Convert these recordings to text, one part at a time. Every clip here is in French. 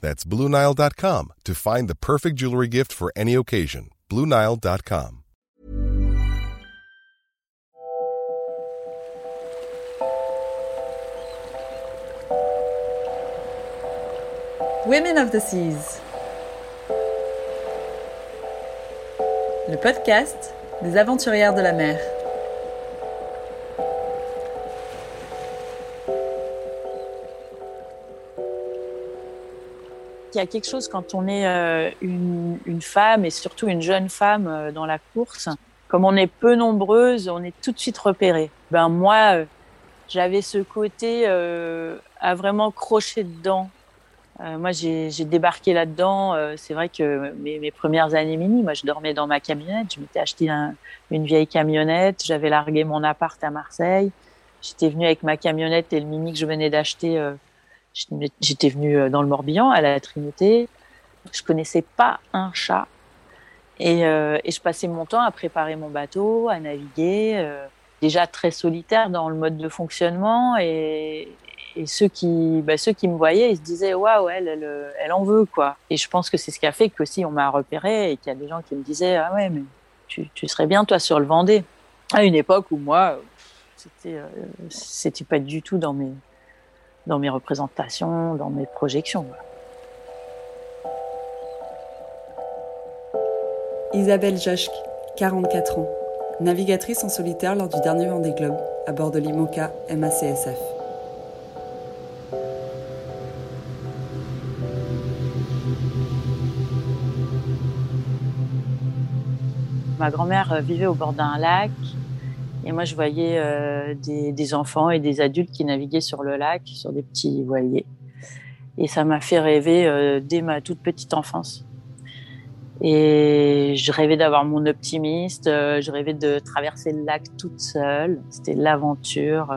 That's BlueNile.com to find the perfect jewelry gift for any occasion. BlueNile.com. Women of the Seas. Le podcast des aventurières de la mer. Il y a quelque chose quand on est euh, une, femme et surtout une jeune femme euh, dans la course. Comme on est peu nombreuses, on est tout de suite repéré. Ben moi, euh, j'avais ce côté à vraiment crocher dedans. Moi, j'ai débarqué là-dedans. C'est vrai que mes, premières années mini, moi, je dormais dans ma camionnette. Je m'étais acheté un- une vieille camionnette. J'avais largué mon appart à Marseille. J'étais venue avec ma camionnette et le mini que je venais d'acheter. J'étais venue euh, dans le Morbihan, à la Trinité. Je connaissais pas un chat. Et, euh, je passais mon temps à préparer mon bateau, à naviguer. euh, déjà très solitaire dans le mode de fonctionnement. Et, ceux qui, bah, ceux qui me voyaient, ils se disaient waouh, elle, elle, en veut quoi. Et je pense que c'est ce qui a fait qu'aussi on m'a repéré et qu'il y a des gens qui me disaient ah ouais, mais tu, serais bien toi sur le Vendée. À une époque où moi, c'était, euh, pas du tout dans mes, dans mes représentations, dans mes projections. Isabelle Joschk, 44 ans, navigatrice en solitaire lors du dernier Vendée Globe à bord de l'IMOCA MACSF. Ma grand-mère euh, vivait au bord d'un lac et moi je voyais euh, des, enfants et des adultes qui naviguaient sur le lac, sur des petits voiliers. Et ça m'a fait rêver euh, dès ma toute petite enfance. Et je rêvais d'avoir mon optimiste, euh, je rêvais de traverser le lac toute seule. C'était l'aventure.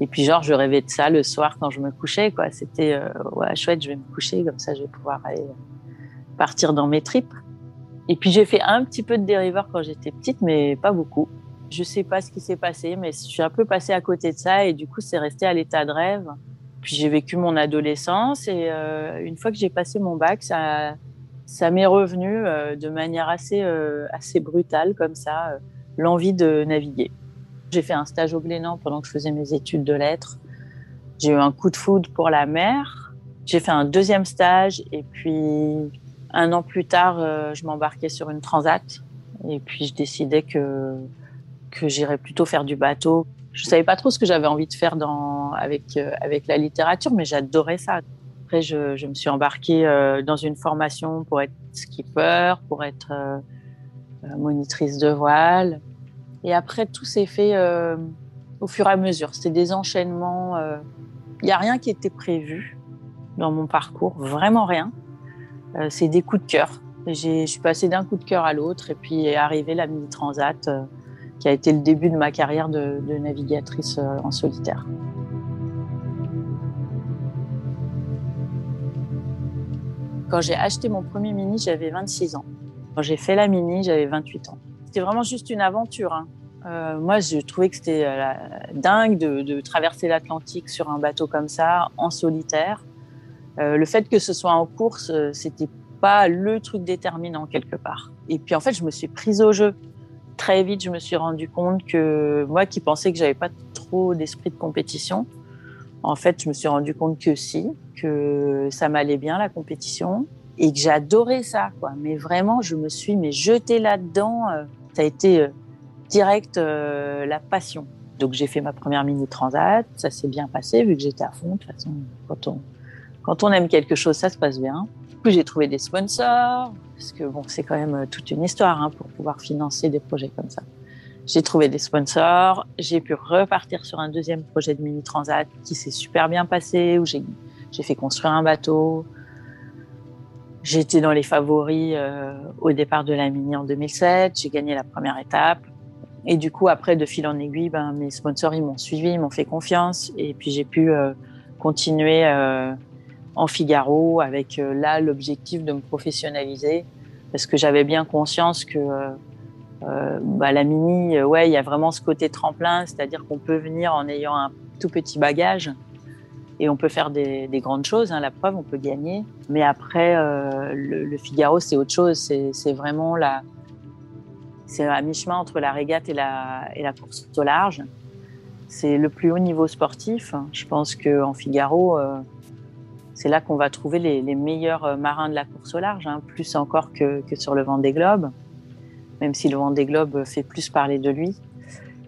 Et puis genre, je rêvais de ça le soir quand je me couchais. C'était ouais, chouette, je vais me coucher, comme ça je vais pouvoir partir dans mes tripes. Et puis j'ai fait un petit peu de dériveur quand j'étais petite, mais pas beaucoup. Je sais pas ce qui s'est passé, mais je suis un peu passée à côté de ça et du coup c'est resté à l'état de rêve. Puis j'ai vécu mon adolescence et euh, une fois que j'ai passé mon bac, ça, m'est revenu euh, de manière assez, euh, assez brutale comme ça, l'envie de naviguer. J'ai fait un stage au Glénan pendant que je faisais mes études de lettres. J'ai eu un coup de foudre pour la mer. J'ai fait un deuxième stage et puis un an plus tard, je m'embarquais sur une transat et puis je décidais que que j'irais plutôt faire du bateau. Je savais pas trop ce que j'avais envie de faire dans avec euh, avec la littérature, mais j'adorais ça. Après, je, me suis embarquée euh, dans une formation pour être skipper, pour être euh, monitrice de voile. Et après, tout s'est fait au fur et à mesure. C'était des enchaînements. Il n'y a rien qui était prévu dans mon parcours, vraiment rien. C'est des coups de cœur. Je suis passée d'un coup de cœur à l'autre et puis est arrivée la Mini Transat qui a été le début de ma carrière de, navigatrice euh, en solitaire. Quand j'ai acheté mon premier Mini, j'avais 26 ans. Quand j'ai fait la Mini, j'avais 28 ans. C'était vraiment juste une aventure. hein. Euh, moi, je trouvais que c'était euh, dingue de, traverser l'Atlantique sur un bateau comme ça, en solitaire. Le fait que ce soit en course, c'était pas le truc déterminant quelque part. Et puis en fait, je me suis prise au jeu. Très vite, je me suis rendu compte que moi qui pensais que j'avais pas trop d'esprit de compétition, en fait, je me suis rendu compte que si, que ça m'allait bien la compétition et que j'adorais ça. Mais vraiment, je me suis mais jetée là-dedans. euh, Ça a été direct la passion. Donc j'ai fait ma première mini transat, ça s'est bien passé vu que j'étais à fond. De toute façon, quand on, quand on aime quelque chose, ça se passe bien. J'ai trouvé des sponsors, parce que bon, c'est quand même toute une histoire hein, pour pouvoir financer des projets comme ça. J'ai trouvé des sponsors, j'ai pu repartir sur un deuxième projet de mini transat qui s'est super bien passé, où j'ai fait construire un bateau. J'étais dans les favoris euh, au départ de la mini en 2007, j'ai gagné la première étape. Et du coup, après, de fil en aiguille, ben, mes sponsors, ils m'ont suivi, ils m'ont fait confiance. Et puis, j'ai pu euh, continuer euh, en Figaro avec euh, là l'objectif de me professionnaliser. Parce que j'avais bien conscience que bah, la mini, ouais, il y a vraiment ce côté tremplin, c'est-à-dire qu'on peut venir en ayant un tout petit bagage et on peut faire des, des grandes choses. Hein, la preuve, on peut gagner. Mais après, le, Figaro, c'est autre chose. C'est vraiment la c'est à mi-chemin entre la régate et la, course au large. C'est le plus haut niveau sportif. Je pense qu'en Figaro, euh, c'est là qu'on va trouver les, meilleurs euh, marins de la course au large, hein, plus encore que, sur le Vendée Globe, même si le Vendée Globe fait plus parler de lui.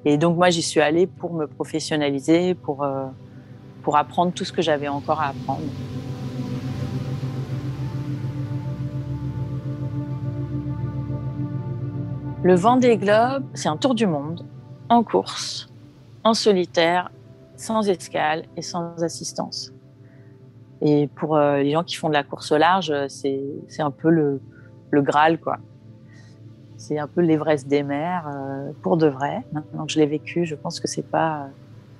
Et donc moi, j'y suis allée pour me professionnaliser, pour, euh, pour apprendre tout ce que j'avais encore à apprendre. Le Vendée Globe, c'est un tour du monde en course, en solitaire, sans escale et sans assistance. Et pour euh, les gens qui font de la course au large, c'est un peu le, le Graal, quoi. C'est un peu l'Everest des mers euh, pour de vrai. Que je l'ai vécu, je pense que c'est pas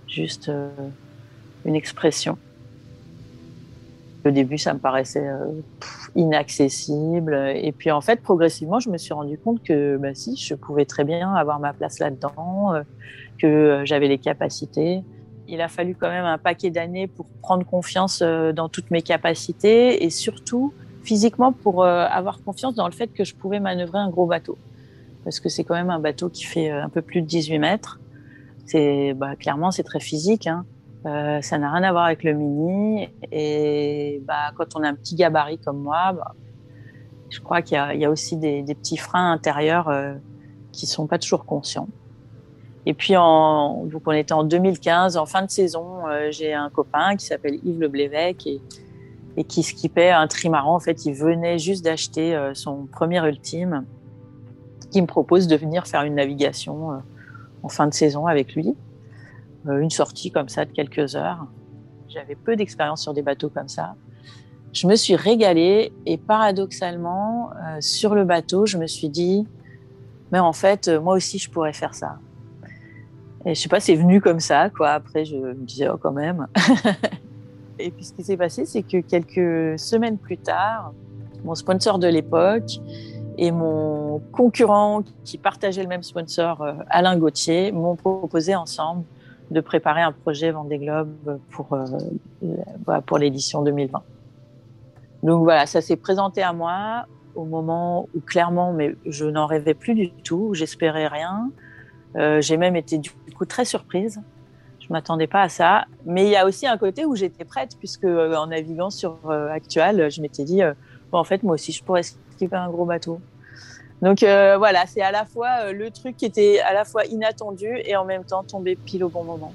juste euh, une expression. Au début, ça me paraissait euh, inaccessible. Et puis, en fait, progressivement, je me suis rendu compte que, bah, si, je pouvais très bien avoir ma place là-dedans, euh, que euh, j'avais les capacités. Il a fallu quand même un paquet d'années pour prendre confiance dans toutes mes capacités et surtout physiquement pour avoir confiance dans le fait que je pouvais manœuvrer un gros bateau. Parce que c'est quand même un bateau qui fait un peu plus de 18 mètres. C'est bah, clairement c'est très physique. Hein. Euh, ça n'a rien à voir avec le mini. Et bah, quand on a un petit gabarit comme moi, bah, je crois qu'il y, y, a aussi des, des petits freins intérieurs euh, qui sont pas toujours conscients. Et puis, donc on était en 2015, en fin de saison, euh, j'ai un copain qui s'appelle Yves Leblévec et, et qui skippait un trimaran. En fait, il venait juste d'acheter euh, son premier ultime, qui me propose de venir faire une navigation euh, en fin de saison avec lui. Une sortie comme ça de quelques heures. J'avais peu d'expérience sur des bateaux comme ça. Je me suis régalée et paradoxalement, sur le bateau, je me suis dit, mais en fait, moi aussi, je pourrais faire ça. Et je sais pas, c'est venu comme ça, quoi. Après, je me disais, oh, quand même. et puis, ce qui s'est passé, c'est que quelques semaines plus tard, mon sponsor de l'époque et mon concurrent qui partageait le même sponsor, Alain Gauthier, m'ont proposé ensemble de préparer un projet Vendée Globe pour, euh, pour l'édition 2020. Donc voilà, ça s'est présenté à moi au moment où clairement, mais je n'en rêvais plus du tout, j'espérais rien. Euh, j'ai même été du coup très surprise. Je m'attendais pas à ça. Mais il y a aussi un côté où j'étais prête, puisque euh, en naviguant sur euh, Actual, je m'étais dit, en fait, moi aussi, je pourrais skipper un gros bateau. Donc voilà, c'est à la fois le truc qui était à la fois inattendu et en même temps tombé pile au bon moment.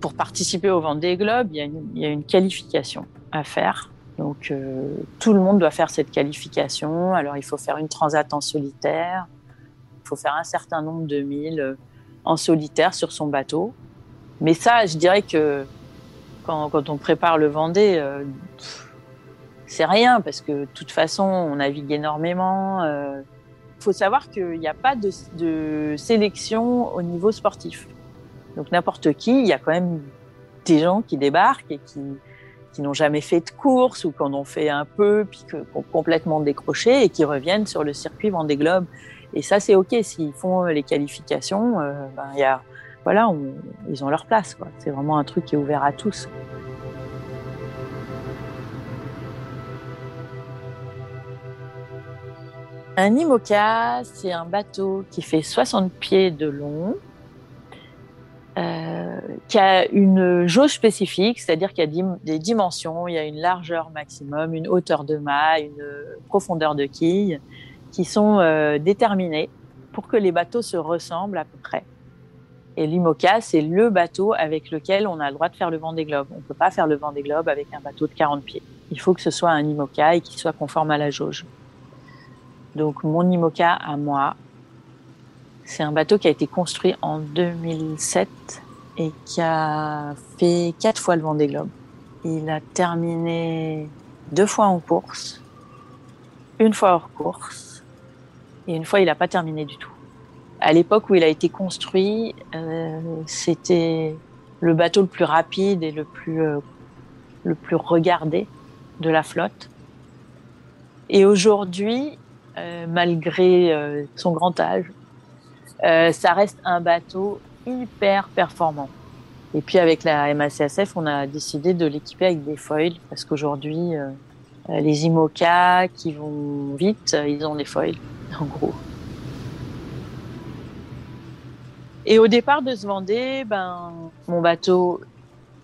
Pour participer au Vendée Globe, il y a une qualification à faire. Donc euh, tout le monde doit faire cette qualification. Alors il faut faire une transat en solitaire, il faut faire un certain nombre de milles en solitaire sur son bateau. Mais ça, je dirais que quand, quand on prépare le Vendée, euh, c'est rien parce que de toute façon, on navigue énormément. Il euh. faut savoir qu'il n'y a pas de, de, sélection au niveau sportif. Donc n'importe qui, il y a quand même des gens qui débarquent et qui, qui n'ont jamais fait de course ou qui en ont fait un peu, puis qui ont complètement décroché et qui reviennent sur le circuit Vendée Globe. Et ça, c'est OK. S'ils font les qualifications, euh, ben, y a, voilà, ils ont leur place. C'est vraiment un truc qui est ouvert à tous. Un IMOCA, c'est un bateau qui fait 60 pieds de long, qui a une jauge spécifique, c'est-à-dire qu'il y a des dimensions, il y a une largeur maximum, une hauteur de mât, une profondeur de quille, qui sont euh, déterminées pour que les bateaux se ressemblent à peu près. Et l'IMOCA, c'est le bateau avec lequel on a le droit de faire le vent des globes. On ne peut pas faire le vent des globes avec un bateau de 40 pieds. Il faut que ce soit un IMOCA et qu'il soit conforme à la jauge. Donc mon IMOCA à moi, c'est un bateau qui a été construit en 2007 et qui a fait quatre fois le vent des globes. Il a terminé deux fois en course, une fois hors course, et une fois il n'a pas terminé du tout à l'époque où il a été construit, euh, c'était le bateau le plus rapide et le plus, euh, le plus regardé de la flotte. Et aujourd'hui, euh, malgré son grand âge, ça reste un bateau hyper performant. Et puis avec la MACSF, on a décidé de l'équiper avec des foils parce qu'aujourd'hui, les IMOCA qui vont vite, ils ont des foils, en gros. Et au départ de ce Vendée, ben, mon bateau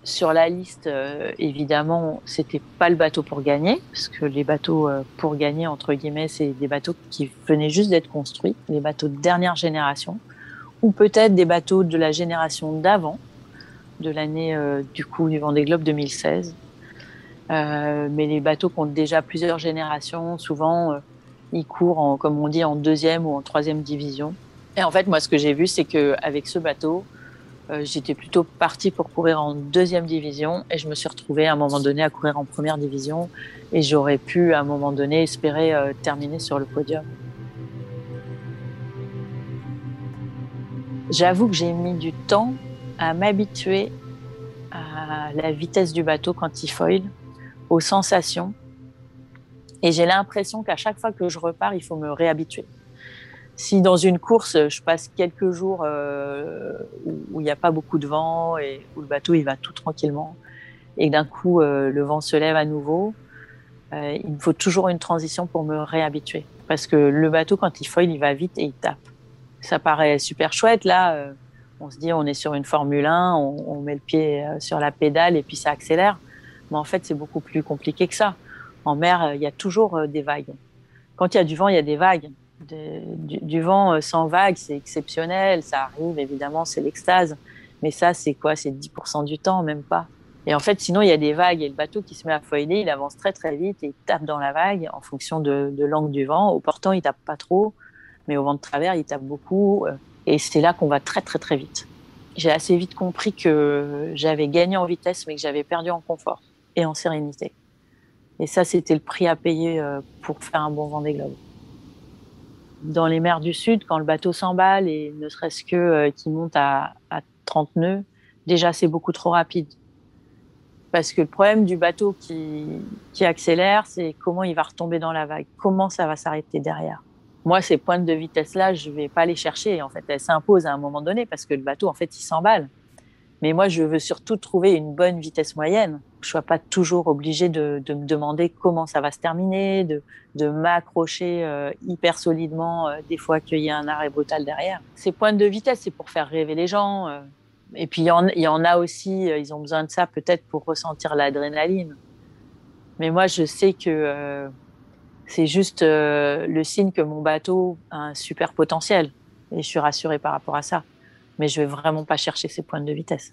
sur la liste, euh, évidemment, c'était pas le bateau pour gagner, parce que les bateaux euh, pour gagner, entre guillemets, c'est des bateaux qui venaient juste d'être construits, les bateaux de dernière génération, ou peut-être des bateaux de la génération d'avant, de l'année euh, du coup du Vendée Globe 2016. mais les bateaux ont déjà plusieurs générations, souvent, ils courent, en, comme on dit, en deuxième ou en troisième division. Et en fait, moi, ce que j'ai vu, c'est qu'avec ce bateau, euh, j'étais plutôt partie pour courir en deuxième division et je me suis retrouvée à un moment donné à courir en première division et j'aurais pu à un moment donné espérer euh, terminer sur le podium. J'avoue que j'ai mis du temps à m'habituer à la vitesse du bateau quand il foile, aux sensations. Et j'ai l'impression qu'à chaque fois que je repars, il faut me réhabituer si dans une course, je passe quelques jours euh, où il n'y a pas beaucoup de vent et où le bateau il va tout tranquillement, et d'un coup euh, le vent se lève à nouveau, euh, il me faut toujours une transition pour me réhabituer. Parce que le bateau, quand il foile, il va vite et il tape. Ça paraît super chouette. Là, on se dit, on est sur une Formule 1, on, on met le pied sur la pédale et puis ça accélère. Mais en fait, c'est beaucoup plus compliqué que ça. En mer, il y a toujours des vagues. Quand il y a du vent, il y a des vagues du, vent euh, sans vague, c'est exceptionnel, ça arrive évidemment, c'est l'extase. Mais ça, c'est quoi? C'est 10% du temps, même pas. Et en fait, sinon, il y a des vagues et le bateau qui se met à foiler, il avance très très vite et il tape dans la vague en fonction de, l'angle du vent. Au portant, il tape pas trop, mais au vent de travers, il tape beaucoup. Euh, et c'est là qu'on va très très très vite. J'ai assez vite compris que j'avais gagné en vitesse, mais que j'avais perdu en confort et en sérénité. Et ça, c'était le prix à payer euh, pour faire un bon vent des globes dans les mers du Sud, quand le bateau s'emballe et ne serait-ce que euh, qu'il monte à, 30 nœuds, déjà c'est beaucoup trop rapide. Parce que le problème du bateau qui, accélère, c'est comment il va retomber dans la vague, comment ça va s'arrêter derrière. Moi, ces pointes de vitesse-là, je vais pas les chercher. En fait, elles s'imposent à un moment donné parce que le bateau, en fait, il s'emballe. Mais moi, je veux surtout trouver une bonne vitesse moyenne. Je sois pas toujours obligé de, me demander comment ça va se terminer, de, m'accrocher euh, hyper solidement euh, des fois qu'il y a un arrêt brutal derrière. Ces points de vitesse, c'est pour faire rêver les gens. Euh. et puis, il y, en, a aussi, ils ont besoin de ça peut-être pour ressentir l'adrénaline. Mais moi, je sais que c'est juste le signe que mon bateau a un super potentiel. Et je suis rassurée par rapport à ça mais je vais vraiment pas chercher ces points de vitesse.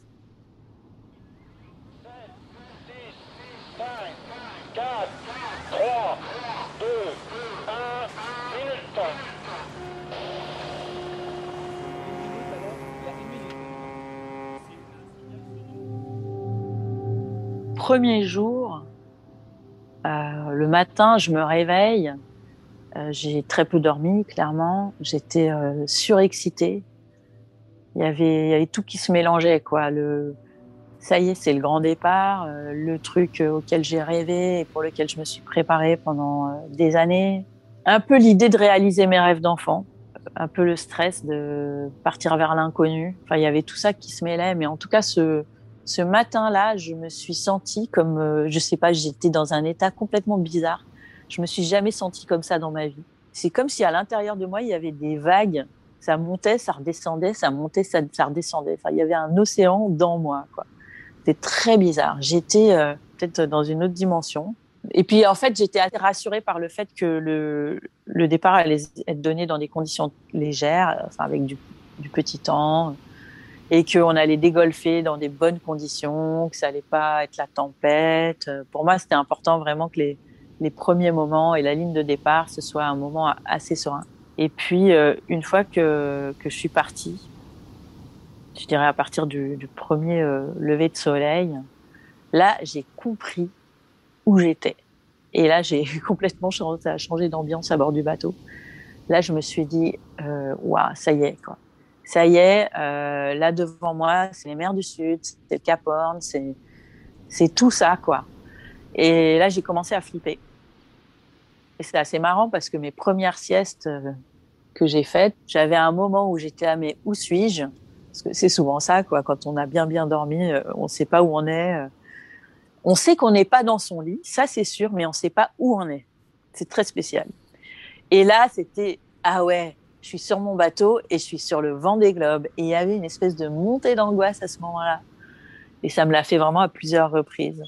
Premier jour, euh, le matin, je me réveille. Euh, j'ai très peu dormi, clairement. J'étais euh, surexcitée il y avait, tout qui se mélangeait, quoi. Le, ça y est, c'est le grand départ, le truc auquel j'ai rêvé et pour lequel je me suis préparée pendant des années. Un peu l'idée de réaliser mes rêves d'enfant, un peu le stress de partir vers l'inconnu. Enfin, il y avait tout ça qui se mêlait, mais en tout cas, ce, ce matin-là, je me suis sentie comme, je sais pas, j'étais dans un état complètement bizarre. Je me suis jamais sentie comme ça dans ma vie. C'est comme si à l'intérieur de moi, il y avait des vagues ça montait, ça redescendait, ça montait, ça, redescendait. Enfin, il y avait un océan dans moi. C'était très bizarre. J'étais euh, peut-être dans une autre dimension. Et puis, en fait, j'étais rassurée par le fait que le, départ allait être donné dans des conditions légères, enfin, avec du petit temps, et qu'on allait dégolfer dans des bonnes conditions, que ça allait pas être la tempête. Pour moi, c'était important vraiment que les, les premiers moments et la ligne de départ, ce soit un moment assez serein. Et puis, euh, une fois que, que je suis partie, je dirais à partir du, du premier euh, lever de soleil, là, j'ai compris où j'étais. Et là, j'ai complètement changé, d'ambiance à bord du bateau. Là, je me suis dit, euh, waouh, ça y est, quoi. Ça y est, euh, là devant moi, c'est les mers du Sud, c'est le Cap Horn, c'est, tout ça, quoi. Et là, j'ai commencé à flipper. Et c'est assez marrant parce que mes premières siestes euh, que j'ai faites, j'avais un moment où j'étais à mais où suis-je? Parce que c'est souvent ça, quoi. Quand on a bien bien dormi, euh, on ne sait pas où on est. Euh. On sait qu'on n'est pas dans son lit, ça c'est sûr, mais on ne sait pas où on est. C'est très spécial. Et là, c'était ah ouais, je suis sur mon bateau et je suis sur le vent des globes. Et il y avait une espèce de montée d'angoisse à ce moment-là. Et ça me l'a fait vraiment à plusieurs reprises,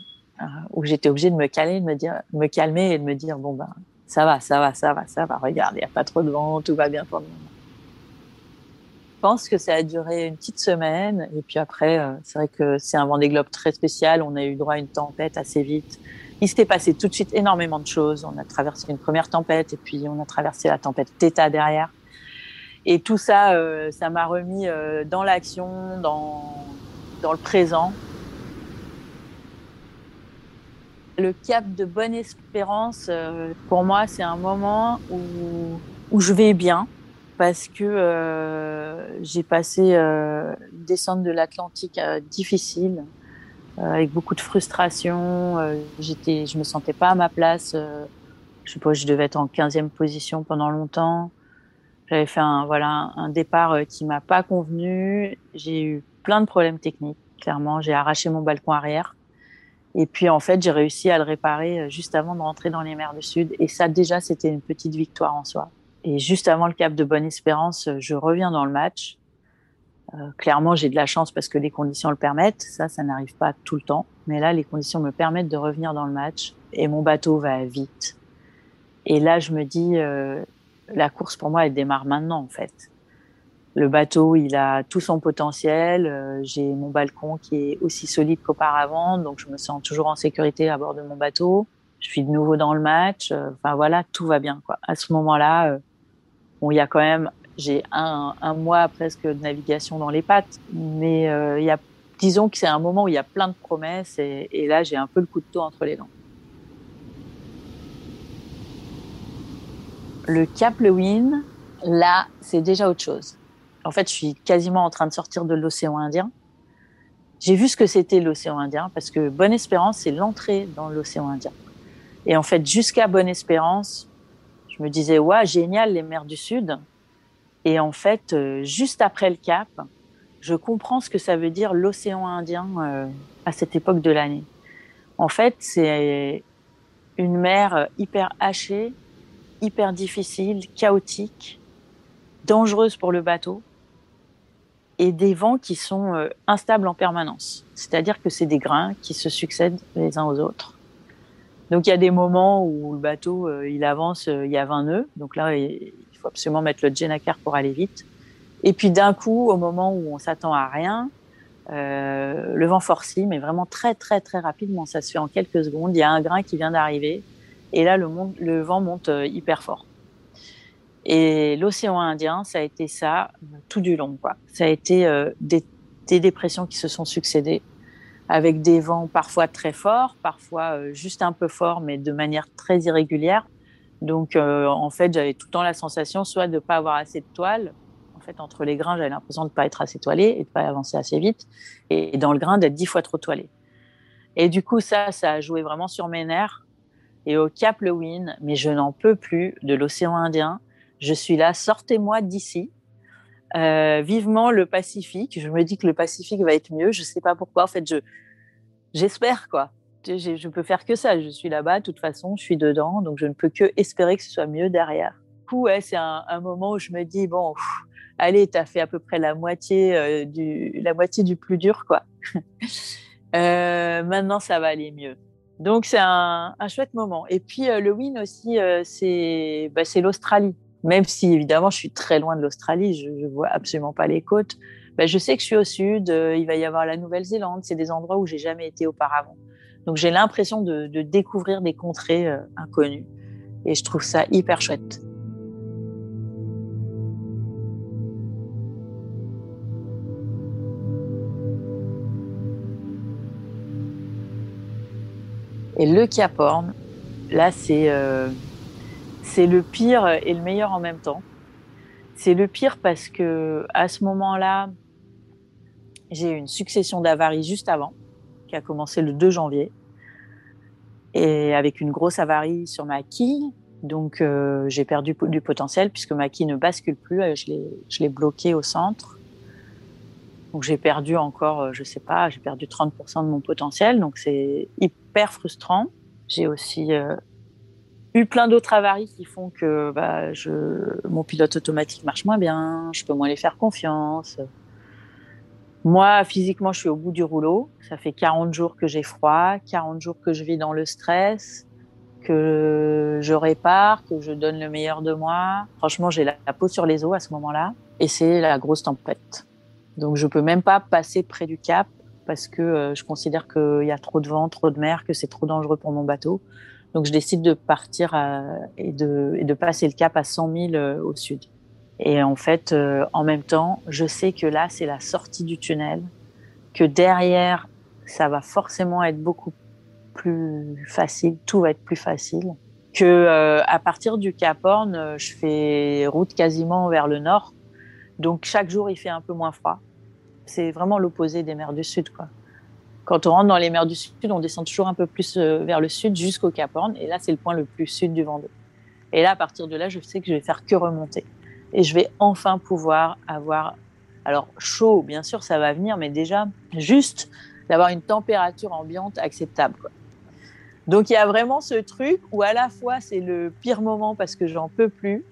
où j'étais obligée de me calmer, de me dire, me calmer et de me dire bon ben ça va, ça va, ça va, ça va. Regarde, il n'y a pas trop de vent, tout va bien pour le moment. Je pense que ça a duré une petite semaine. Et puis après, euh, c'est vrai que c'est un Vendée Globe très spécial. On a eu droit à une tempête assez vite. Il s'était passé tout de suite énormément de choses. On a traversé une première tempête et puis on a traversé la tempête Theta derrière. Et tout ça, euh, ça m'a remis euh, dans l'action, dans, dans le présent. Le cap de Bonne Espérance, euh, pour moi, c'est un moment où, où je vais bien parce que euh, j'ai passé euh, une descente de l'Atlantique euh, difficile, avec beaucoup de frustration. j'étais, je me sentais pas à ma place. je sais pas, je devais être en 15e position pendant longtemps. J'avais fait un voilà un départ qui m'a pas convenu. J'ai eu plein de problèmes techniques. Clairement, j'ai arraché mon balcon arrière. Et puis en fait, j'ai réussi à le réparer euh, juste avant de rentrer dans les mers du Sud. Et ça, déjà, c'était une petite victoire en soi. Et juste avant le cap de Bonne Espérance, euh, je reviens dans le match. Euh, clairement, j'ai de la chance parce que les conditions le permettent. Ça, ça n'arrive pas tout le temps. Mais là, les conditions me permettent de revenir dans le match. Et mon bateau va vite. Et là, je me dis, euh, la course pour moi, elle démarre maintenant, en fait le bateau, il a tout son potentiel. Euh, j'ai mon balcon qui est aussi solide qu'auparavant, donc je me sens toujours en sécurité à bord de mon bateau. Je suis de nouveau dans le match. Euh, enfin voilà, tout va bien. Quoi. À ce moment-là, euh, bon, il y a quand même, j'ai un, mois presque de navigation dans les pattes, mais il y a, disons que c'est un moment où il y a plein de promesses et, et là, j'ai un peu le couteau entre les dents. Le Cap Lewin, là, c'est déjà autre chose en fait, je suis quasiment en train de sortir de l'océan Indien. J'ai vu ce que c'était l'océan Indien parce que Bonne Espérance, c'est l'entrée dans l'océan Indien. Et en fait, jusqu'à Bonne Espérance, je me disais, ouais, génial, les mers du Sud. Et en fait, euh, juste après le Cap, je comprends ce que ça veut dire l'océan Indien euh, à cette époque de l'année. En fait, c'est une mer hyper hachée, hyper difficile, chaotique, dangereuse pour le bateau et des vents qui sont euh, instables en permanence. C'est-à-dire que c'est des grains qui se succèdent les uns aux autres. Donc il y a des moments où le bateau euh, il avance, euh, il y a 20 nœuds, donc là il faut absolument mettre le genacar pour aller vite. Et puis d'un coup, au moment où on s'attend à rien, le vent forcit, mais vraiment très très très rapidement, ça se fait en quelques secondes. Il y a un grain qui vient d'arriver, et là le, le vent monte hyper fort. Et l'océan Indien, ça a été ça tout du long. Quoi. Ça a été euh, des, dépressions qui se sont succédées avec des vents parfois très forts, parfois euh, juste un peu forts, mais de manière très irrégulière. Donc, euh, en fait, j'avais tout le temps la sensation soit de ne pas avoir assez de toile. En fait, entre les grains, j'avais l'impression de ne pas être assez toilé et de ne pas avancer assez vite. Et dans le grain, d'être dix fois trop toilé. Et du coup, ça, ça a joué vraiment sur mes nerfs. Et au Cap Lewin, mais je n'en peux plus de l'océan Indien je suis là, sortez-moi d'ici. Euh, vivement le Pacifique. Je me dis que le Pacifique va être mieux. Je sais pas pourquoi. En fait, je j'espère quoi. Je, je, peux faire que ça. Je suis là-bas, de toute façon, je suis dedans, donc je ne peux que espérer que ce soit mieux derrière. Du coup, ouais, c'est un, moment où je me dis bon, allez, tu as fait à peu près la moitié, du, la moitié du plus dur, quoi. maintenant, ça va aller mieux. Donc, c'est un, chouette moment. Et puis, le win aussi, c'est bah, l'Australie. Même si, évidemment, je suis très loin de l'Australie, je ne vois absolument pas les côtes. Bah, je sais que je suis au sud, il va y avoir la Nouvelle-Zélande, c'est des endroits où j'ai jamais été auparavant. Donc j'ai l'impression de, découvrir des contrées euh, inconnues. Et je trouve ça hyper chouette. Et le Cap Horn, là, c'est euh, le pire et le meilleur en même temps. C'est le pire parce que à ce moment-là, j'ai eu une succession d'avaries juste avant qui a commencé le 2 janvier, et avec une grosse avarie sur ma quille. Donc euh, j'ai perdu du potentiel puisque ma quille ne bascule plus. Euh, je l'ai bloquée au centre. Donc j'ai perdu encore, euh, je sais pas, j'ai perdu 30% de mon potentiel. Donc c'est hyper frustrant. J'ai aussi eu plein d'autres avaries qui font que bah, je, mon pilote automatique marche moins bien, je peux moins les faire confiance. Moi, physiquement, je suis au bout du rouleau. Ça fait 40 jours que j'ai froid, 40 jours que je vis dans le stress, que je répare, que je donne le meilleur de moi. Franchement, j'ai la, peau sur les os à ce moment-là. Et c'est la grosse tempête. Donc, je peux même pas passer près du cap parce que euh, je considère qu'il y a trop de vent, trop de mer, que c'est trop dangereux pour mon bateau. Donc, je décide de partir et, de, et, de, passer le cap à 100 000 euh, au sud. Et en fait, euh, en même temps, je sais que là, c'est la sortie du tunnel, que derrière, ça va forcément être beaucoup plus facile, tout va être plus facile. Que à partir du Cap Horn, je fais route quasiment vers le nord, donc chaque jour il fait un peu moins froid. C'est vraiment l'opposé des mers du Sud. Quand on rentre dans les mers du Sud, on descend toujours un peu plus vers le sud jusqu'au Cap Horn, et là c'est le point le plus sud du Vendée. Et là, à partir de là, je sais que je vais faire que remonter et je vais enfin pouvoir avoir, alors chaud, bien sûr, ça va venir, mais déjà juste d'avoir une température ambiante acceptable. Donc il y a vraiment ce truc où à la fois c'est le pire moment parce que j'en peux plus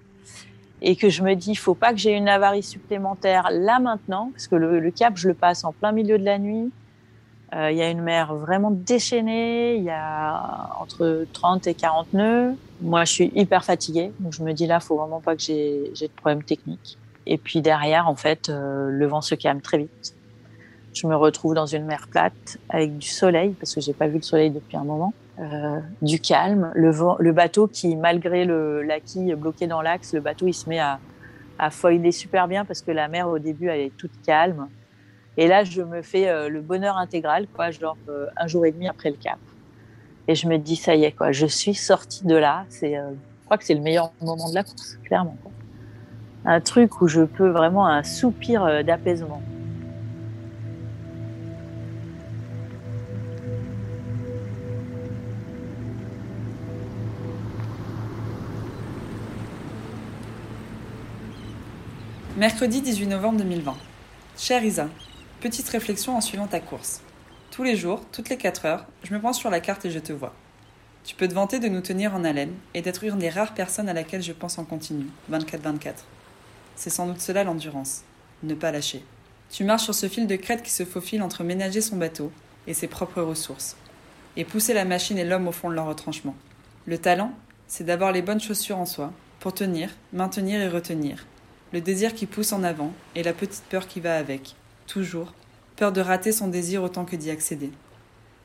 et que je me dis faut pas que j'ai une avarie supplémentaire là maintenant parce que le, cap je le passe en plein milieu de la nuit. Euh, il y a une mer vraiment déchaînée, il y a entre 30 et 40 nœuds. Moi, je suis hyper fatiguée, donc je me dis là, faut vraiment pas que j'ai de problèmes techniques. Et puis derrière, en fait, euh, le vent se calme très vite. Je me retrouve dans une mer plate avec du soleil parce que j'ai pas vu le soleil depuis un moment. Euh, du calme, le, vent, le bateau qui, malgré le, la quille bloquée dans l'axe, le bateau il se met à, à foiler super bien parce que la mer au début elle est toute calme. Et là, je me fais euh, le bonheur intégral, quoi, genre euh, un jour et demi après le cap. Et je me dis, ça y est, quoi, je suis sortie de là. C'est, euh, je crois que c'est le meilleur moment de la course, clairement. Un truc où je peux vraiment un soupir d'apaisement. Mercredi 18 novembre 2020. Chère Isa, petite réflexion en suivant ta course. Tous les jours, toutes les 4 heures, je me pense sur la carte et je te vois. Tu peux te vanter de nous tenir en haleine et d'être une des rares personnes à laquelle je pense en continu, 24-24. C'est sans doute cela l'endurance, ne pas lâcher. Tu marches sur ce fil de crête qui se faufile entre ménager son bateau et ses propres ressources, et pousser la machine et l'homme au fond de leur retranchement. Le talent, c'est d'avoir les bonnes chaussures en soi, pour tenir, maintenir et retenir. Le désir qui pousse en avant et la petite peur qui va avec, toujours, peur de rater son désir autant que d'y accéder.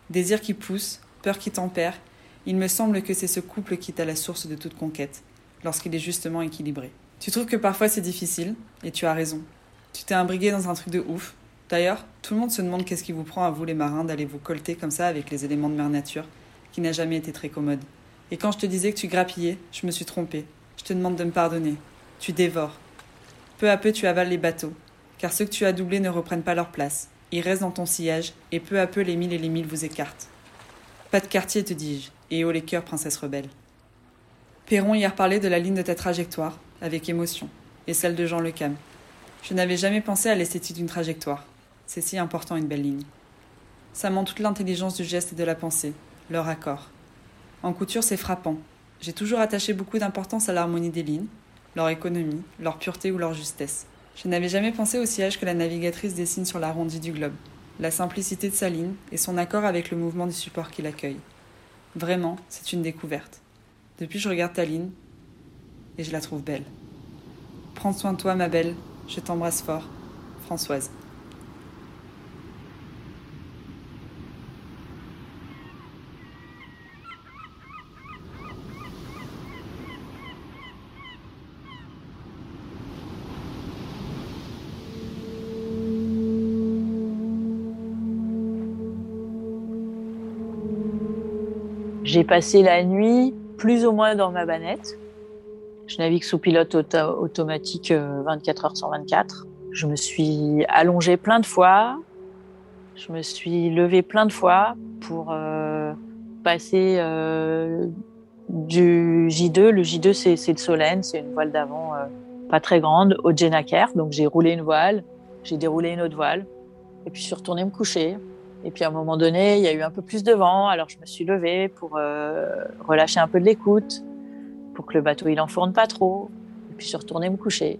Désir qui pousse, peur qui tempère, il me semble que c'est ce couple qui est à la source de toute conquête, lorsqu'il est justement équilibré. Tu trouves que parfois c'est difficile, et tu as raison. Tu t'es imbrigué dans un truc de ouf. D'ailleurs, tout le monde se demande qu'est-ce qui vous prend à vous les marins d'aller vous colter comme ça avec les éléments de mer nature, qui n'a jamais été très commode. Et quand je te disais que tu grappillais, je me suis trompée. Je te demande de me pardonner. Tu dévores. Peu à peu tu avales les bateaux, car ceux que tu as doublés ne reprennent pas leur place. Ils restent dans ton sillage, et peu à peu les mille et les mille vous écartent. Pas de quartier, te dis-je, et haut les cœurs, princesse rebelle. Perron hier parlait de la ligne de ta trajectoire, avec émotion, et celle de Jean Le Cam. Je n'avais jamais pensé à l'esthétique d'une trajectoire. C'est si important une belle ligne. Ça montre toute l'intelligence du geste et de la pensée, leur accord. En couture, c'est frappant. J'ai toujours attaché beaucoup d'importance à l'harmonie des lignes, leur économie, leur pureté ou leur justesse. Je n'avais jamais pensé au sillage que la navigatrice dessine sur l'arrondi du globe, la simplicité de sa ligne et son accord avec le mouvement du support qui l'accueille. Vraiment, c'est une découverte. Depuis, je regarde ta ligne et je la trouve belle. Prends soin de toi, ma belle. Je t'embrasse fort. Françoise. J'ai passé la nuit plus ou moins dans ma banette. Je navigue sous pilote automatique 24 euh, heures sur 24. Je me suis allongée plein de fois. Je me suis levée plein de fois pour euh, passer euh, du J2. Le J2, c'est le Solène, c'est une voile d'avant pas très grande, au Jenaker. Donc j'ai roulé une voile, j'ai déroulé une autre voile, et puis je suis retournée me coucher. Et puis à un moment donné, il y a eu un peu plus de vent, alors je me suis levée pour euh, relâcher un peu de l'écoute, pour que le bateau il enfourne pas trop. Et puis je suis retournée me coucher.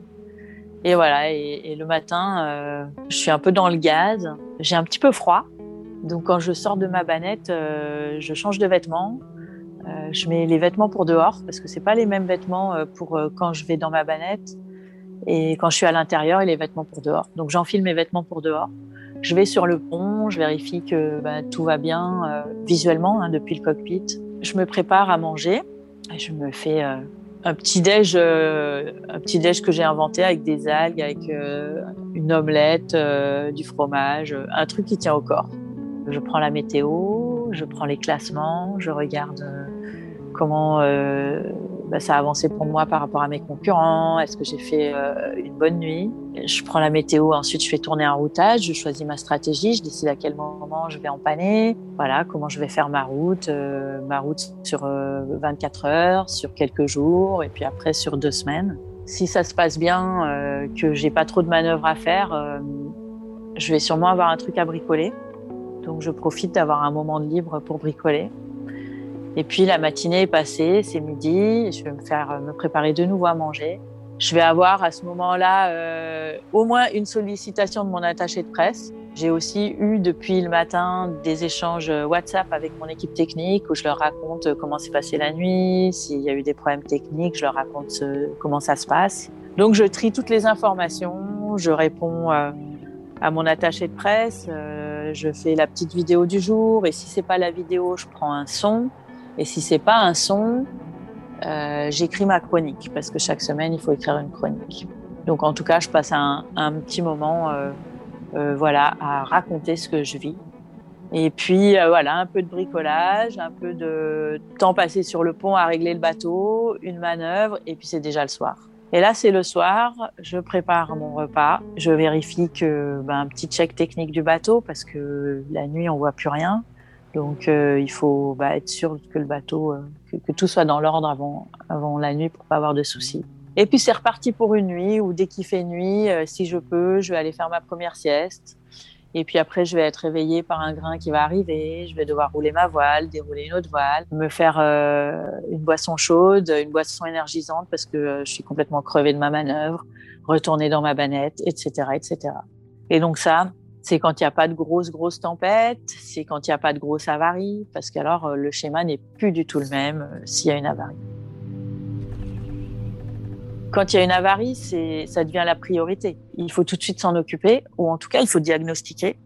Et voilà, et, le matin, euh, je suis un peu dans le gaz, j'ai un petit peu froid. Donc quand je sors de ma banette, euh, je change de vêtements. je mets les vêtements pour dehors parce que c'est pas les mêmes vêtements pour quand je vais dans ma banette et quand je suis à l'intérieur et les vêtements pour dehors. Donc j'enfile mes vêtements pour dehors. Je vais sur le pont, je vérifie que bah, tout va bien euh, visuellement hein, depuis le cockpit. Je me prépare à manger. Je me fais euh, un petit déj, euh, un petit déj que j'ai inventé avec des algues, avec une omelette, du fromage, un truc qui tient au corps. Je prends la météo, je prends les classements, je regarde comment bah, ça a avancé pour moi par rapport à mes concurrents Est-ce que j'ai fait euh, une bonne nuit? Je prends la météo, ensuite je fais tourner un routage, je choisis ma stratégie, je décide à quel moment je vais empanner, voilà, comment je vais faire ma route, euh, ma route sur 24 euh, heures, sur quelques jours, et puis après sur deux semaines. Si ça se passe bien, que j'ai pas trop de manœuvres à faire, je vais sûrement avoir un truc à bricoler. Donc je profite d'avoir un moment de libre pour bricoler. Et puis la matinée est passée, c'est midi, je vais me faire me préparer de nouveau à manger. Je vais avoir à ce moment-là euh, au moins une sollicitation de mon attaché de presse. J'ai aussi eu depuis le matin des échanges WhatsApp avec mon équipe technique où je leur raconte comment s'est passée la nuit, s'il y a eu des problèmes techniques, je leur raconte comment ça se passe. Donc je trie toutes les informations, je réponds euh, à mon attaché de presse, euh, je fais la petite vidéo du jour et si c'est pas la vidéo, je prends un son. Et si c'est pas un son, euh, j'écris ma chronique parce que chaque semaine il faut écrire une chronique. Donc en tout cas, je passe un, petit moment, euh, euh, voilà, à raconter ce que je vis. Et puis voilà, un peu de bricolage, un peu de temps passé sur le pont à régler le bateau, une manœuvre, et puis c'est déjà le soir. Et là, c'est le soir, je prépare mon repas, je vérifie que ben, un petit check technique du bateau parce que la nuit on voit plus rien. Donc euh, il faut bah, être sûr que le bateau, euh, que, tout soit dans l'ordre avant, avant la nuit pour pas avoir de soucis. Et puis c'est reparti pour une nuit ou dès qu'il fait nuit, euh, si je peux, je vais aller faire ma première sieste. Et puis après, je vais être réveillée par un grain qui va arriver. Je vais devoir rouler ma voile, dérouler une autre voile, me faire une boisson chaude, une boisson énergisante parce que je suis complètement crevée de ma manœuvre, retourner dans ma banette, etc., etc. Et donc ça, c'est quand il n'y a pas de grosses, grosses tempêtes, c'est quand il n'y a pas de grosses avaries, parce qu'alors euh, le schéma n'est plus du tout le même euh, s'il y a une avarie. Quand il y a une avarie, ça devient la priorité. Il faut tout de suite s'en occuper, ou en tout cas, il faut diagnostiquer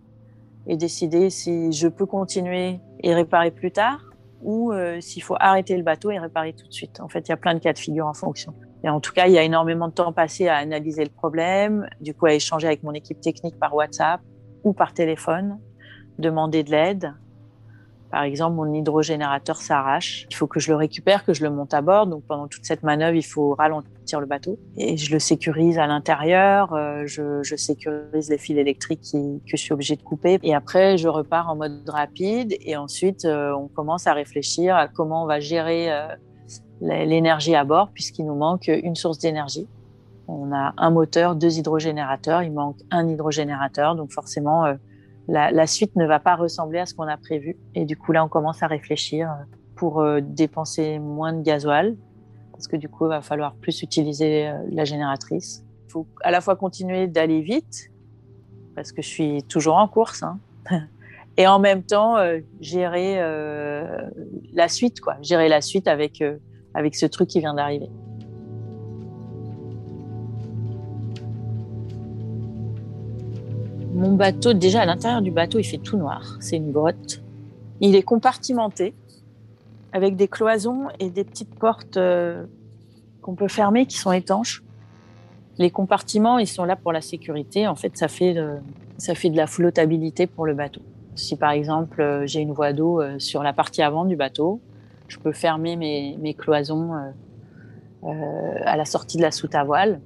et décider si je peux continuer et réparer plus tard, ou euh, s'il faut arrêter le bateau et réparer tout de suite. En fait, il y a plein de cas de figure en fonction. Et en tout cas, il y a énormément de temps passé à analyser le problème, du coup à échanger avec mon équipe technique par WhatsApp, ou par téléphone, demander de l'aide. Par exemple, mon hydrogénérateur s'arrache. Il faut que je le récupère, que je le monte à bord. Donc pendant toute cette manœuvre, il faut ralentir le bateau. Et je le sécurise à l'intérieur. Euh, je, sécurise les fils électriques que je suis obligée de couper. Et après, je repars en mode rapide. Et ensuite, euh, on commence à réfléchir à comment on va gérer euh, l'énergie à bord, puisqu'il nous manque une source d'énergie. On a un moteur, deux hydrogénérateurs, il manque un hydrogénérateur, donc forcément euh, la, suite ne va pas ressembler à ce qu'on a prévu. Et du coup là, on commence à réfléchir euh, pour euh, dépenser moins de gasoil, parce que du coup, il va falloir plus utiliser la génératrice. Il faut à la fois continuer d'aller vite, parce que je suis toujours en course, hein, et en même temps euh, gérer euh, la suite, quoi. Gérer la suite avec, euh, avec ce truc qui vient d'arriver. Mon bateau, déjà à l'intérieur du bateau, il fait tout noir. C'est une grotte. Il est compartimenté avec des cloisons et des petites portes qu'on peut fermer qui sont étanches. Les compartiments, ils sont là pour la sécurité. En fait, ça fait de, ça fait de la flottabilité pour le bateau. Si par exemple euh, j'ai une voie d'eau euh, sur la partie avant du bateau, je peux fermer mes, mes cloisons euh, à la sortie de la soute à voile.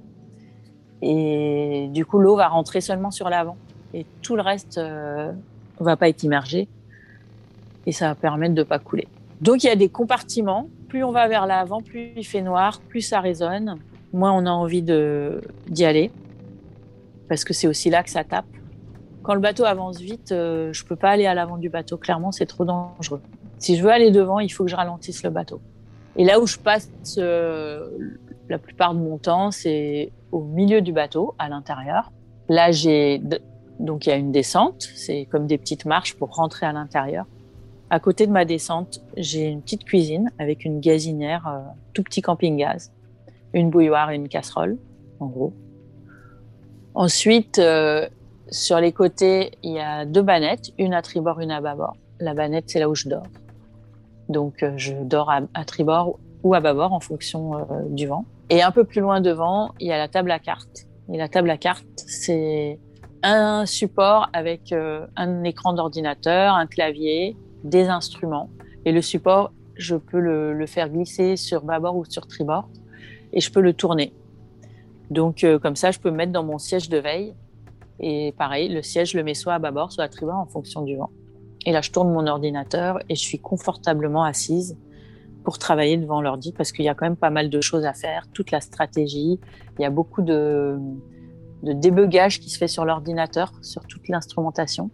Et du coup, l'eau va rentrer seulement sur l'avant. Et tout le reste ne va pas être immergé. Et ça va permettre de pas couler. Donc il y a des compartiments. Plus on va vers l'avant, plus il fait noir, plus ça résonne moins on a envie d'y aller, parce que c'est aussi là que ça tape. Quand le bateau avance vite, euh, je peux pas aller à l'avant du bateau. Clairement, c'est trop dangereux. Si je veux aller devant, il faut que je ralentisse le bateau. Et là où je passe euh, la plupart de mon temps, c'est au milieu du bateau, à l'intérieur. Là, j'ai donc il y a une descente, c'est comme des petites marches pour rentrer à l'intérieur. À côté de ma descente, j'ai une petite cuisine avec une gazinière, euh, tout petit camping-gaz une bouilloire et une casserole, en gros. Ensuite, euh, sur les côtés, il y a deux bannettes, une à tribord, une à bâbord. La bannette, c'est là où je dors. Donc, euh, je dors à, tribord ou à bâbord en fonction du vent. Et un peu plus loin devant, il y a la table à cartes. Et la table à cartes, c'est un support avec un écran d'ordinateur, un clavier, des instruments. Et le support, je peux le, le faire glisser sur bâbord ou sur tribord et je peux le tourner. Donc euh, comme ça, je peux me mettre dans mon siège de veille. Et pareil, le siège, je le mets soit à bâbord, soit à tribord en fonction du vent. Et là, je tourne mon ordinateur et je suis confortablement assise pour travailler devant l'ordi parce qu'il y a quand même pas mal de choses à faire, toute la stratégie. Il y a beaucoup de, de débugage qui se fait sur l'ordinateur, sur toute l'instrumentation.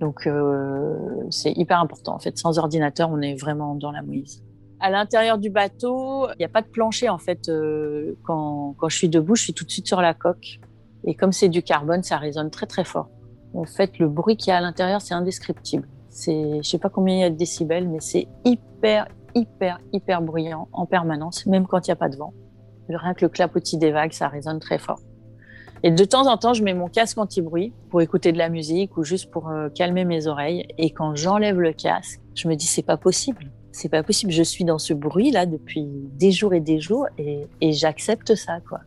Donc euh, c'est hyper important. En fait, sans ordinateur, on est vraiment dans la mouise. À l'intérieur du bateau, il n'y a pas de plancher en fait. Euh, quand, quand je suis debout, je suis tout de suite sur la coque. Et comme c'est du carbone, ça résonne très très fort. En fait, le bruit qu'il y a à l'intérieur, c'est indescriptible. C'est, je sais pas combien il y a de décibels, mais c'est hyper, hyper, hyper bruyant en permanence, même quand il n'y a pas de vent. Rien que le clapotis des vagues, ça résonne très fort. Et de temps en temps, je mets mon casque anti-bruit pour écouter de la musique ou juste pour euh, calmer mes oreilles. Et quand j'enlève le casque, je me dis c'est pas possible c'est pas possible. Je suis dans ce bruit là depuis des jours et des jours et, j'accepte ça quoi.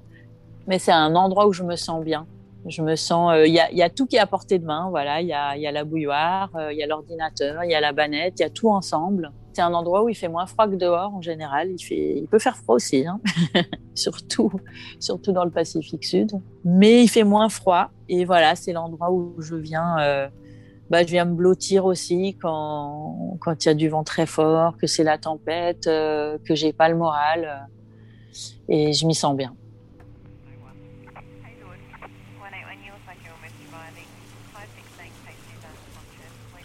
Mais c'est un endroit où je me sens bien. Je me sens, il euh, y, a, y, a, tout qui est à portée de main. Voilà, il y a, la bouilloire, il euh, y a l'ordinateur, il y a la banette, il y a tout ensemble. C'est un endroit où il fait moins froid que dehors en général. Il fait, il peut faire froid aussi, hein surtout, surtout dans le Pacifique Sud. Mais il fait moins froid et voilà, c'est l'endroit où je viens. Euh, bah, je viens me blottir aussi quand il y a du vent très fort, que c'est la tempête, euh, que j'ai pas le moral et je m'y sens bien.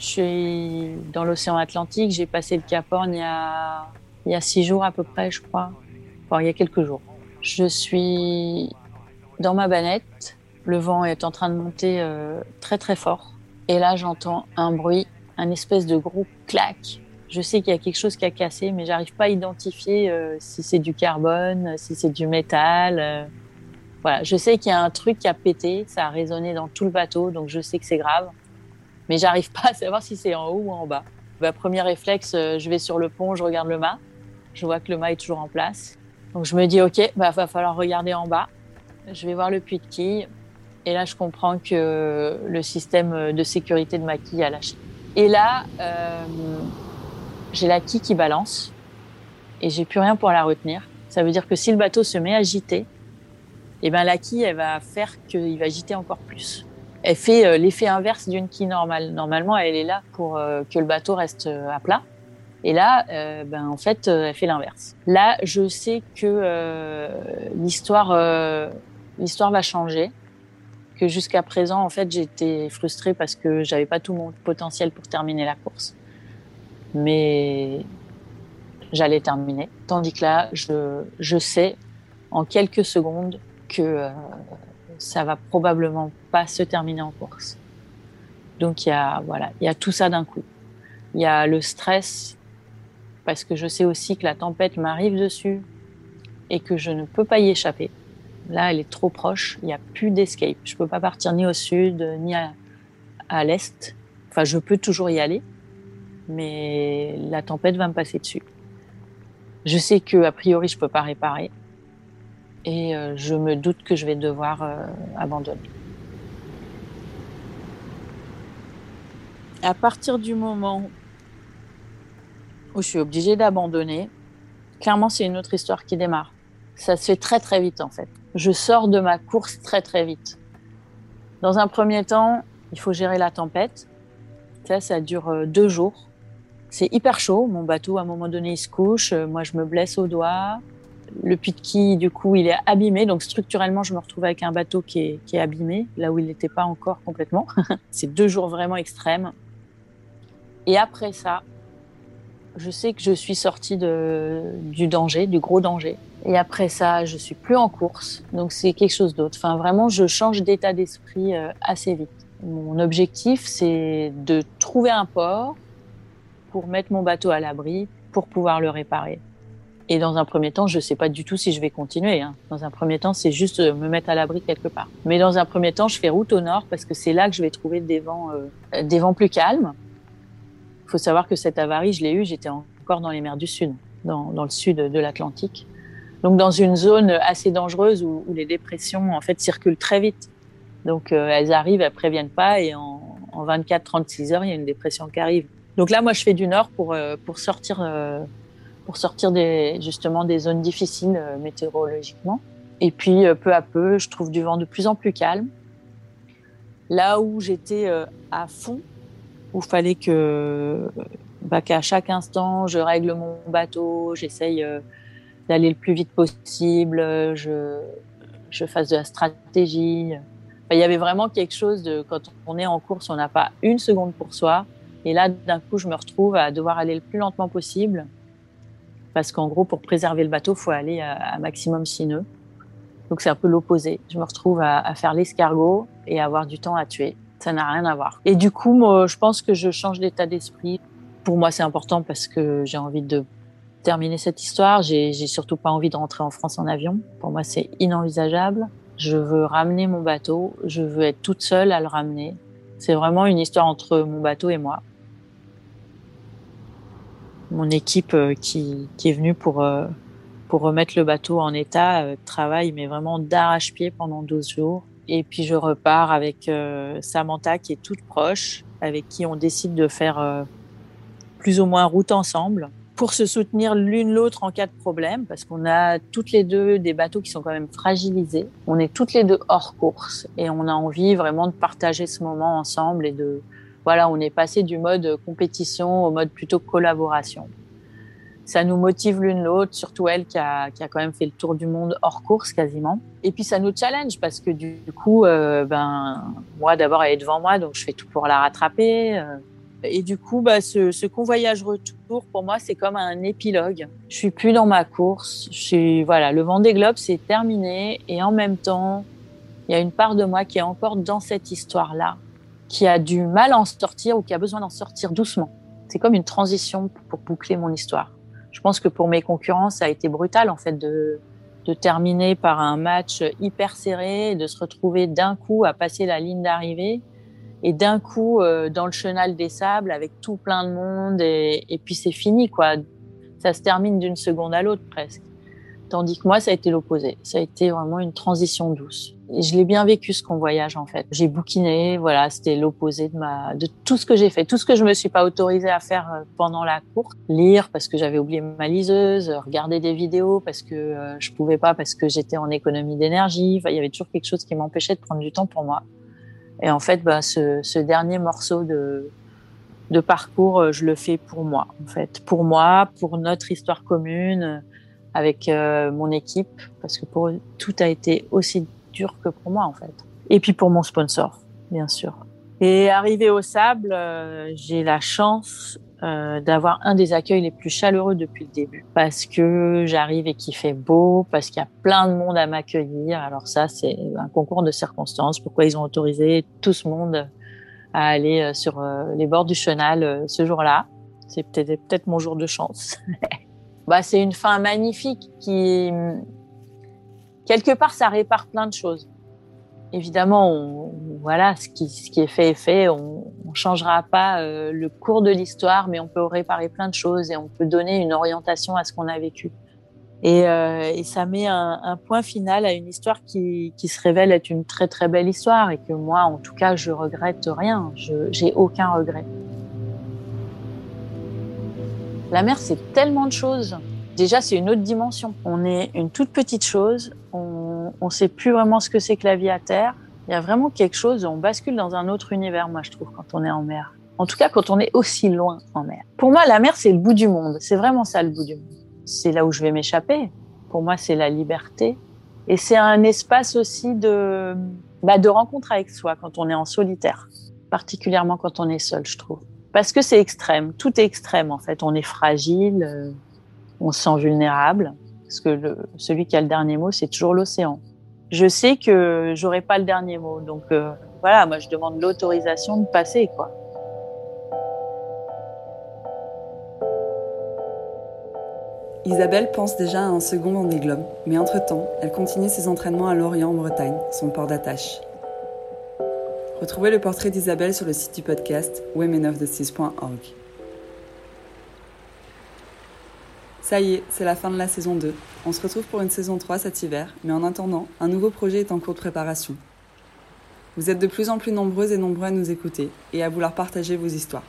Je suis dans l'océan Atlantique, j'ai passé le Cap Horn il y a six jours à peu près, je crois. Enfin, il y a quelques jours. Je suis dans ma banette. Le vent est en train de monter euh, très très fort. Et là, j'entends un bruit, un espèce de gros clac. Je sais qu'il y a quelque chose qui a cassé, mais j'arrive pas à identifier euh, si c'est du carbone, si c'est du métal. Euh. Voilà, je sais qu'il y a un truc qui a pété, ça a résonné dans tout le bateau, donc je sais que c'est grave. Mais j'arrive pas à savoir si c'est en haut ou en bas. Bah, premier réflexe, euh, je vais sur le pont, je regarde le mât. Je vois que le mât est toujours en place. Donc je me dis, ok, bah, va falloir regarder en bas. Je vais voir le puits de quille. Et là, je comprends que le système de sécurité de ma quille a lâché. Et là, euh, j'ai la quille qui balance et j'ai plus rien pour la retenir. Ça veut dire que si le bateau se met à agiter, eh ben la quille, elle va faire qu'il va agiter encore plus. Elle fait euh, l'effet inverse d'une quille normale. Normalement, elle est là pour euh, que le bateau reste euh, à plat. Et là, ben en fait, elle fait l'inverse. Là, je sais que l'histoire, l'histoire va changer que jusqu'à présent, en fait, j'étais frustrée parce que j'avais pas tout mon potentiel pour terminer la course. Mais j'allais terminer. Tandis que là, je, je sais en quelques secondes que ça va probablement pas se terminer en course. Donc il y a voilà, il y a tout ça d'un coup. Il y a le stress parce que je sais aussi que la tempête m'arrive dessus et que je ne peux pas y échapper. Là, elle est trop proche, il n'y a plus d'escape. Je peux pas partir ni au sud ni à, à l'est. Enfin, je peux toujours y aller, mais la tempête va me passer dessus. Je sais que a priori je peux pas réparer et euh, je me doute que je vais devoir euh, abandonner. À partir du moment où je suis obligée d'abandonner, clairement c'est une autre histoire qui démarre. Ça se fait très très vite en fait. Je sors de ma course très très vite. Dans un premier temps, il faut gérer la tempête. Ça, ça dure euh, deux jours. C'est hyper chaud. Mon bateau, à un moment donné, il se couche. Moi, je me blesse au doigt le puits du coup, il est abîmé. Donc, structurellement, je me retrouve avec un bateau qui est, qui est abîmé, là où il n'était pas encore complètement. c'est deux jours vraiment extrêmes. Et après ça, je sais que je suis sortie de, du danger, du gros danger. Et après ça, je suis plus en course. Donc, c'est quelque chose d'autre. Enfin, vraiment, je change d'état d'esprit euh, assez vite. Mon objectif, c'est de trouver un port pour mettre mon bateau à l'abri, pour pouvoir le réparer. Et dans un premier temps, je ne sais pas du tout si je vais continuer. Hein. Dans un premier temps, c'est juste me mettre à l'abri quelque part. Mais dans un premier temps, je fais route au nord parce que c'est là que je vais trouver des vents, euh, vents plus calmes. Il faut savoir que cette avarie, je l'ai eue, j'étais encore dans les mers du Sud, dans, le sud de l'Atlantique. Donc dans une zone assez dangereuse où, les dépressions circulent très vite. Donc euh, elles arrivent, elles préviennent pas et en, en 24-36 heures, il y a une dépression qui arrive. Donc là, moi, je fais du nord euh, pour sortir sortir des, justement des zones difficiles euh, météorologiquement. Et puis, euh, peu à peu, je trouve du vent de plus en plus calme. Là où j'étais euh, à fond, où fallait que, bah, qu'à chaque instant, je règle mon bateau, j'essaye d'aller le plus vite possible, je, je fasse de la stratégie. il y avait vraiment quelque chose de, quand on est en course, on n'a pas une seconde pour soi. Et là, d'un coup, je me retrouve à devoir aller le plus lentement possible parce qu'en gros, pour préserver le bateau, faut aller à, maximum 6 nœuds. Donc c'est un peu l'opposé. Je me retrouve à, faire l'escargot et à avoir du temps à tuer. Ça n'a rien à voir. Et du coup, moi, je pense que je change d'état d'esprit. Pour moi, c'est important parce que j'ai envie de terminer cette histoire. J'ai surtout pas envie de rentrer en France en avion. Pour moi, c'est inenvisageable. Je veux ramener mon bateau. Je veux être toute seule à le ramener. C'est vraiment une histoire entre mon bateau et moi mon équipe euh, qui, qui est venue pour, euh, pour remettre le bateau en état euh, travaille, mais vraiment d'arrache-pied pendant 12 jours. Et puis je repars avec Samantha qui est toute proche, avec qui on décide de faire plus ou moins route ensemble pour se soutenir l'une l'autre en cas de problème, parce qu'on a toutes les deux des bateaux qui sont quand même fragilisés. On est toutes les deux hors course et on a envie vraiment de partager ce moment ensemble et de, voilà, on est passé du mode compétition au mode plutôt collaboration. Ça nous motive l'une l'autre, surtout elle qui a, qui a quand même fait le tour du monde hors course quasiment. Et puis ça nous challenge parce que du coup, euh, ben moi d'abord elle est devant moi, donc je fais tout pour la rattraper. Euh. Et du coup, bah, ce, ce convoyage retour, pour moi, c'est comme un épilogue. Je suis plus dans ma course. Je suis, voilà, le vent des globes, c'est terminé. Et en même temps, il y a une part de moi qui est encore dans cette histoire-là qui a du mal à en sortir ou qui a besoin d'en sortir doucement. C'est comme une transition pour boucler mon histoire. Je pense que pour mes concurrents, ça a été brutal en fait de, de terminer par un match hyper serré, de se retrouver d'un coup à passer la ligne d'arrivée et d'un coup euh, dans le chenal des sables avec tout plein de monde et, et puis c'est fini quoi. Ça se termine d'une seconde à l'autre presque. Tandis que moi, ça a été l'opposé. Ça a été vraiment une transition douce. Je l'ai bien vécu ce convoyage en fait. J'ai bouquiné, voilà, c'était l'opposé de tout ce que j'ai fait, tout ce que je me suis pas autorisée à faire euh, pendant la course. Lire parce que j'avais oublié ma liseuse, regarder des vidéos parce que euh, je pouvais pas parce que j'étais en économie d'énergie. Il y avait toujours quelque chose qui m'empêchait de prendre du temps pour moi. Et en fait, bah, ce, ce dernier morceau de, de parcours, euh, je le fais pour moi, en fait, pour moi, pour notre histoire commune avec euh, mon équipe parce que pour tout a été aussi dur que pour moi en fait. Et puis pour mon sponsor, bien sûr. Et arrivé au sable, euh, j'ai la chance euh, d'avoir un des accueils les plus chaleureux depuis le début. Parce que j'arrive et qu'il fait beau, parce qu'il y a plein de monde à m'accueillir. Alors ça, c'est un concours de circonstances. Pourquoi ils ont autorisé tout ce monde à aller euh, sur les bords du chenal ce jour-là? C'est peut-être peut-être mon jour de chance. bah, c'est une fin magnifique qui, quelque part, ça répare plein de choses évidemment, on, voilà, ce qui, est fait est fait. On ne changera pas euh, le cours de l'histoire, mais on peut réparer plein de choses et on peut donner une orientation à ce qu'on a vécu. Et, euh, ça met un, point final à une histoire qui, qui, se révèle être une très très belle histoire et que moi, en tout cas, je regrette rien. Je j'ai aucun regret. La mer, c'est tellement de choses. Déjà, c'est une autre dimension. On est une toute petite chose. On ne sait plus vraiment ce que c'est que la vie à terre. Il y a vraiment quelque chose, on bascule dans un autre univers, moi, je trouve, quand on est en mer. En tout cas, quand on est aussi loin en mer. Pour moi, la mer, c'est le bout du monde. C'est vraiment ça, le bout du monde. C'est là où je vais m'échapper. Pour moi, c'est la liberté. Et c'est un espace aussi de, bah, de rencontre avec soi quand on est en solitaire. Particulièrement quand on est seul, je trouve. Parce que c'est extrême. Tout est extrême, en fait. On est fragile. Euh, on se sent vulnérable parce que celui qui a le dernier mot, c'est toujours l'océan. Je sais que j'aurai pas le dernier mot, donc euh, voilà, moi je demande l'autorisation de passer, quoi. Isabelle pense déjà à un second Vendée Globe, mais entre-temps, elle continue ses entraînements à Lorient en Bretagne, son port d'attache. Retrouvez le portrait d'Isabelle sur le site du podcast womenoftheseas.org. Ça y est, c'est la fin de la saison 2. On se retrouve pour une saison 3 cet hiver, mais en attendant, un nouveau projet est en cours de préparation. Vous êtes de plus en plus nombreuses et nombreux à nous écouter et à vouloir partager vos histoires.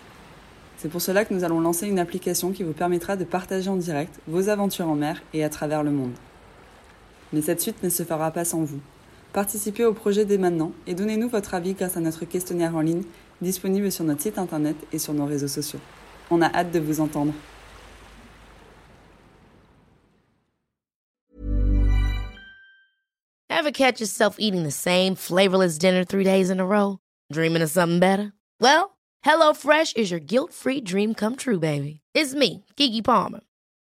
C'est pour cela que nous allons lancer une application qui vous permettra de partager en direct vos aventures en mer et à travers le monde. Mais cette suite ne se fera pas sans vous. Participez au projet dès maintenant et donnez-nous votre avis grâce à notre questionnaire en ligne disponible sur notre site internet et sur nos réseaux sociaux. On a hâte de vous entendre. Ever catch yourself eating the same flavorless dinner three days in a row? Dreaming of something better? Well, HelloFresh is your guilt-free dream come true, baby. It's me, Kiki Palmer.